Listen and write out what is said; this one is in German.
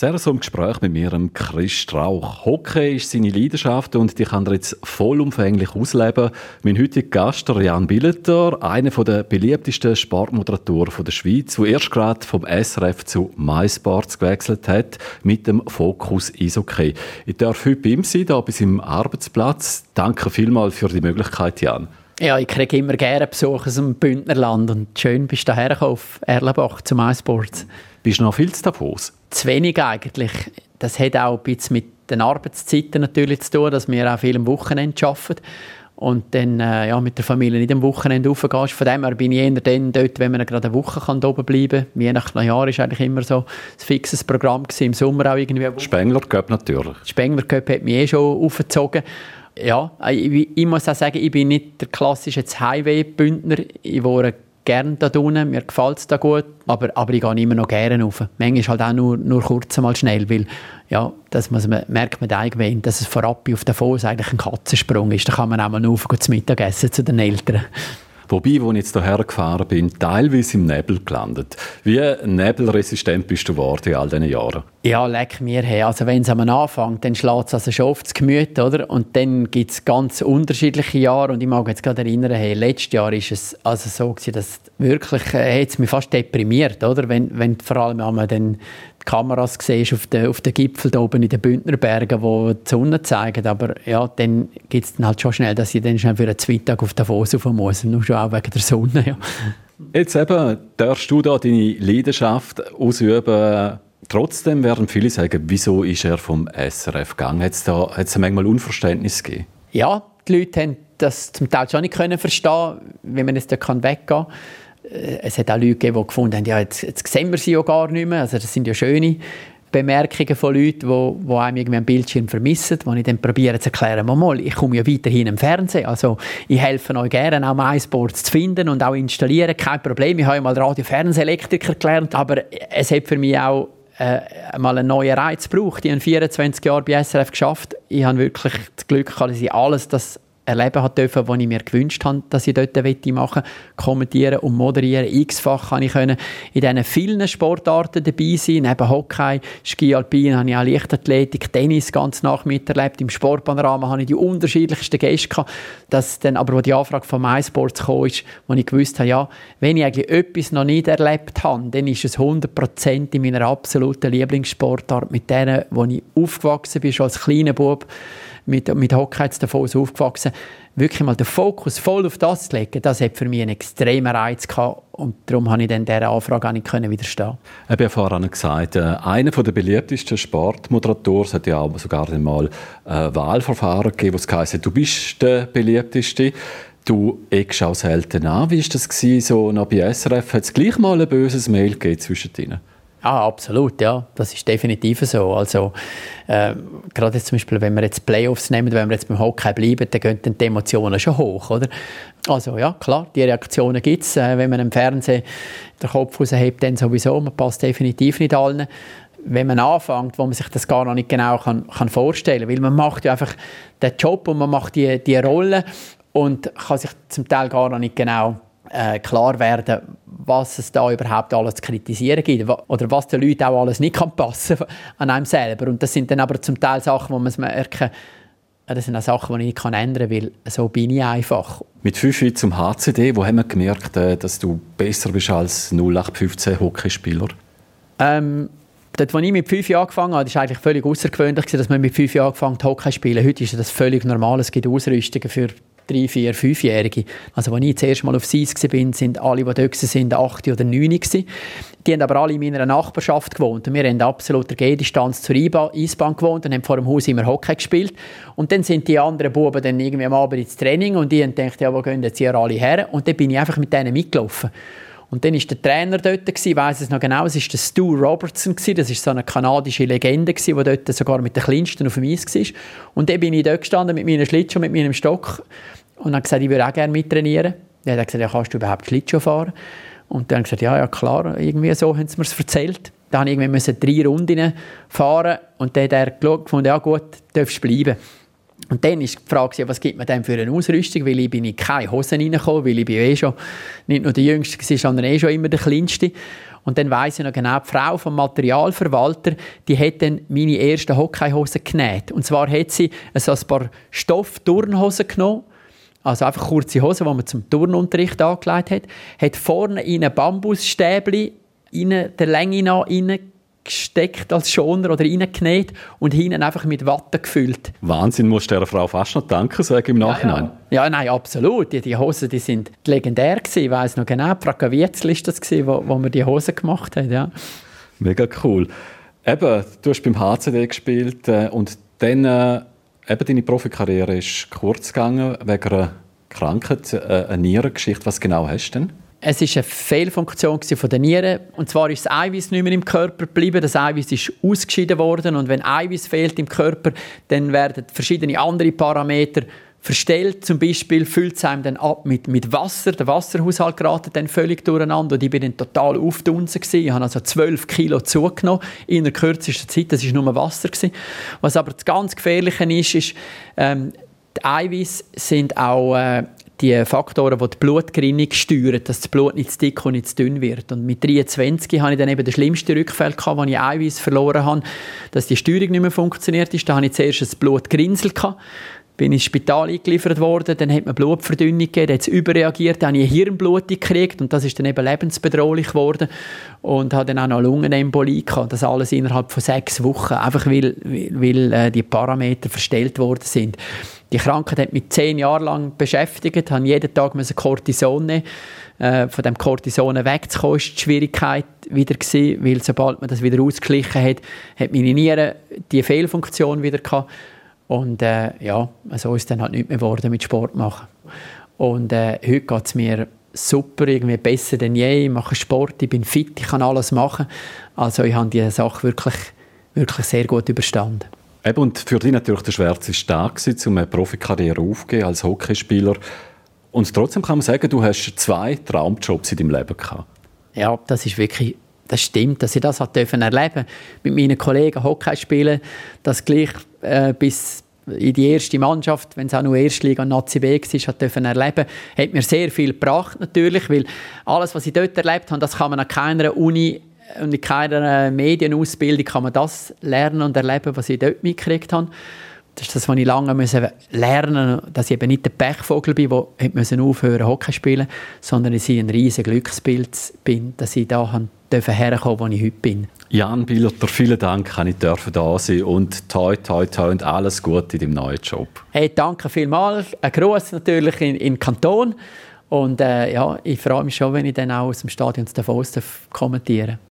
Zuerst im Gespräch mit mir, Chris Strauch. Hockey ist seine Leidenschaft und die kann er jetzt vollumfänglich ausleben. Mein heutiger Gast, Jan Billeter, einer der beliebtesten Sportmoderatoren der Schweiz, der erst gerade vom SRF zu MySports gewechselt hat, mit dem Fokus Eishockey. Ich darf heute bei ihm sein, hier bei seinem Arbeitsplatz. Danke vielmals für die Möglichkeit, Jan. Ja, ich kriege immer gerne Besuch aus dem Bündnerland und schön bist du hierher auf Erlenbach zum MySports. Bist du noch viel zu Davos? Zu wenig eigentlich. Das hat auch ein bisschen mit den Arbeitszeiten natürlich zu tun, dass wir auch viel am Wochenende arbeiten und dann äh, ja, mit der Familie nicht am Wochenende raufgehst. Von dem her bin ich eher dann dort, wenn man gerade eine Woche kann oben bleiben kann. Je nach Jahr war eigentlich immer so ein fixes Programm gewesen. Im Sommer auch irgendwie. Spengler Cup natürlich. Spengler Cup hat mich eh schon aufgezogen. Ja, ich, ich, muss auch sagen, ich bin nicht der klassische Highway-Bündner. Ich wohne gerne da unten, mir gefällt es da gut, aber, aber ich gehe immer noch gerne rauf. Manchmal halt auch nur, nur kurz mal schnell, weil ja, das muss man, merkt man irgendwann, dass es vorab auf der Fuß eigentlich ein Katzensprung ist. Da kann man auch mal rauf zu Mittag essen zu den Eltern. Wobei, als ich jetzt hierher gefahren bin, teilweise im Nebel gelandet. Wie nebelresistent bist du geworden in all diesen Jahren? Ja, leck mir her. Also wenn es am anfängt, dann schlägt es also schon aufs Gemüt, oder? Und dann gibt es ganz unterschiedliche Jahre. Und ich mag jetzt gerade erinnern, hey, letztes Jahr ist es also so gewesen, dass wirklich, äh, hat es mich fast deprimiert, oder? Wenn, wenn vor allem man dann Kameras siehst auf den, auf den Gipfel da oben in den Bündnerbergen, wo die Sonne zeigen. Aber ja, dann gibt es dann halt schon schnell, dass ich dann schnell für einen Zweitag auf Davos rauf muss. Nur schon auch wegen der Sonne, ja. Jetzt eben, darfst du da deine Leidenschaft ausüben, Trotzdem werden viele sagen, wieso ist er vom SRF gegangen? Hat es da hat's manchmal Unverständnis gegeben? Ja, die Leute haben das zum Teil schon nicht können verstehen, wie man es da weggehen kann. Äh, es hat auch Leute gegeben, die gefunden haben, ja, jetzt, jetzt sehen wir sie ja gar nicht mehr. Also das sind ja schöne Bemerkungen von Leuten, die, die einem irgendwie am Bildschirm vermissen, wo ich dann probiere zu erklären, mal, ich komme ja weiterhin im Fernsehen, also ich helfe euch gerne, auch MySports zu finden und auch installieren, kein Problem. Ich habe ja mal Radio-Fernsehelektriker gelernt, aber es hat für mich auch äh, mal einen neuen Reiz gebraucht. Ich habe 24 Jahre bei SRF geschafft. Ich habe wirklich das Glück gehabt, dass ich alles das erleben hat dürfen, was ich mir gewünscht habe, dass ich dort machen kommentieren und moderieren. X-fach kann ich in diesen vielen Sportarten dabei sein, neben Hockey, Ski Alpin habe ich auch Leichtathletik, Tennis ganz nach miterlebt. Im Sportpanorama habe ich die unterschiedlichsten Gäste gehabt. Dass dann aber, wo die Anfrage von MySports kam, ist, wo ich gewusst habe, ja, wenn ich eigentlich etwas noch nicht erlebt habe, dann ist es 100% in meiner absoluten Lieblingssportart, mit denen, wo ich aufgewachsen bin, schon als kleiner Bub, mit, mit Hockey jetzt davon aufgewachsen, wirklich mal den Fokus voll auf das zu legen, das hat für mich einen extremen Reiz gehabt und darum konnte ich dann dieser Anfrage auch nicht widerstehen. Ich habe ja vorhin gesagt, äh, einer der beliebtesten Sportmoderatoren hat ja auch sogar einmal ein äh, Wahlverfahren gegeben, wo es heisst, du bist der beliebteste. Du eckst auch selten an. Wie war das gewesen, so noch bei SRF? Hat es gleich mal ein böses Mail gegeben zwischen ihnen? Ah, absolut, ja. Das ist definitiv so. Also, äh, gerade jetzt zum Beispiel, wenn wir jetzt Playoffs nehmen, wenn wir jetzt beim Hockey bleiben, dann gehen dann die Emotionen schon hoch, oder? Also, ja, klar, die Reaktionen gibt es. Äh, wenn man im Fernsehen den Kopf raushebt, dann sowieso. Man passt definitiv nicht allen. Wenn man anfängt, wo man sich das gar noch nicht genau kann, kann vorstellen kann, weil man macht ja einfach den Job und man macht die, die Rolle und kann sich zum Teil gar noch nicht genau klar werden, was es da überhaupt alles zu kritisieren gibt oder was den Leuten auch alles nicht kann passen an einem selber. Und das sind dann aber zum Teil Sachen, wo man merken das sind auch Sachen, die ich nicht ändern kann, weil so bin ich einfach. Mit 5 zum HCD, wo haben wir gemerkt, äh, dass du besser bist als 0815 Hockeyspieler? Ähm, dort, als ich mit 5 Jahren angefangen habe, war eigentlich völlig außergewöhnlich, dass man mit 5 Jahren angefangen hat, Hockey zu spielen. Heute ist das völlig normal. Es gibt Ausrüstungen für drei, vier, fünfjährige. Also als ich das erste Mal auf Seis war, sind alle, die dort waren, acht oder neun. Die haben aber alle in meiner Nachbarschaft gewohnt. Und wir haben absoluter Gehdistanz zur Eisbahn gewohnt und haben vor dem Haus immer Hockey gespielt. Und dann sind die anderen Buben dann irgendwie am Abend ins Training und die haben gedacht, ja, wo gehen jetzt hier alle her? Und dann bin ich einfach mit denen mitgelaufen. Und dann war der Trainer dort, ich weiß es noch genau, es war der Stu Robertson, das ist so eine kanadische Legende, die dort sogar mit den Kleinsten auf dem Eis war. Und dann bin ich dort gestanden mit meinem Schlittschuh, mit meinem Stock und habe gesagt, ich würde auch gerne mittrainieren. Dann hat er gesagt, ja, kannst du überhaupt Schlittschuh fahren? Und dann gesagt, ja, ja, klar, irgendwie so haben sie mir es erzählt. Dann musste ich irgendwie drei Runden fahren und dann hat er gefunden, ja gut, darfst bleiben. Und dann ist die Frage, was gibt man denn für eine Ausrüstung? Weil ich bin in keine Hosen reingekommen, weil ich bin eh schon nicht nur der Jüngste sondern eh schon immer der Kleinste. Und dann weiss ich noch genau, die Frau vom Materialverwalter, die hat dann meine ersten Hockeyhosen genäht. Und zwar hat sie so ein paar Stoff-Turnhosen genommen, also einfach kurze Hosen, die man zum Turnunterricht angelegt hat, hat vorne in ein Bambusstäbli in der Länge nach gesteckt als Schoner oder reingenäht und hinten einfach mit Watte gefüllt. Wahnsinn, musst du dieser Frau fast noch danken sagen im Nachhinein. Ja, ja. ja nein, absolut. Die, die Hosen, die sind legendär gewesen. Ich weiss noch genau, Frau Wietzl ist das gewesen, wo, wo wir die Hosen gemacht haben, ja. Mega cool. Eben, du hast beim HCD gespielt äh, und dann äh, eben deine Profikarriere ist kurz gegangen wegen einer Krankheit, äh, eine Nierengeschichte. Was genau hast du denn? Es war eine Fehlfunktion der Nieren. Und zwar ist das Eiweiß nicht mehr im Körper geblieben. Das Eiweiß ist ausgeschieden worden. Und wenn Eiweiß fehlt im Körper, dann werden verschiedene andere Parameter verstellt. Zum Beispiel füllt es einem dann ab mit, mit Wasser. Der Wasserhaushalt geraten dann völlig durcheinander. Und ich bin dann total aufdunsen Ich habe also 12 Kilo zugenommen in der kürzesten Zeit. Das war nur Wasser. Gewesen. Was aber das ganz Gefährliche ist, ist, ähm, die Eiweiß sind auch äh, die Faktoren, die die Blutgerinnung steuern, dass das Blut nicht zu dick und nicht zu dünn wird. Und mit 23 hatte ich dann eben den schlimmsten Rückfall, gehabt, wo ich Eiweiß verloren habe, dass die Steuerung nicht mehr funktioniert ist. Da hatte ich zuerst ein Blutgrinsel. Gehabt bin ins Spital eingeliefert worden, dann hat man Blutverdünnung gegeben, dann hat es überreagiert, dann habe ich eine Hirnblutung gekriegt und das ist dann eben lebensbedrohlich geworden und habe dann auch noch Lungenembolie gehabt, das alles innerhalb von sechs Wochen, einfach weil, weil äh, die Parameter verstellt worden sind. Die Krankheit hat mich zehn Jahre lang beschäftigt, habe jeden Tag Cortison nehmen äh, von dem Cortison wegzukommen, ist die Schwierigkeit wieder gewesen, weil sobald man das wieder ausgeglichen hat, hat meine Niere die Fehlfunktion wieder gehabt und äh, ja, so ist es dann halt nicht mehr geworden mit Sport machen. Und äh, heute geht es mir super, irgendwie besser denn je. Ich mache Sport, ich bin fit, ich kann alles machen. Also ich habe diese Sache wirklich, wirklich sehr gut überstanden. Eben, und für dich natürlich der schwerste Tag um eine Profikarriere aufzugeben als Hockeyspieler. Und trotzdem kann man sagen, du hast zwei Traumjobs in deinem Leben gehabt. Ja, das ist wirklich das stimmt, dass ich das erleben mit meinen Kollegen Hockey spielen, das gleich äh, bis in die erste Mannschaft, wenn es auch nur Erstliga und Nazi B war, hat dürfen erleben, hat mir sehr viel gebracht natürlich, weil alles, was ich dort erlebt habe, das kann man an keiner Uni und in keiner Medienausbildung kann man das lernen und erleben, was ich dort mitgekriegt habe. Das ist das, was ich lange lernen musste, dass ich eben nicht der Pechvogel bin, der aufhören Hockey zu spielen, sondern dass ich ein riesiges Glücksbild bin, dass ich da herkommen wo ich heute bin. Jan Billotter, vielen Dank, dass ich da sein und toi, toi, toi und alles Gute in deinem neuen Job. Hey, danke vielmals. Ein Gruß natürlich in, in den Kanton. Und äh, ja, ich freue mich schon, wenn ich dann auch aus dem Stadion Davos kommentieren darf.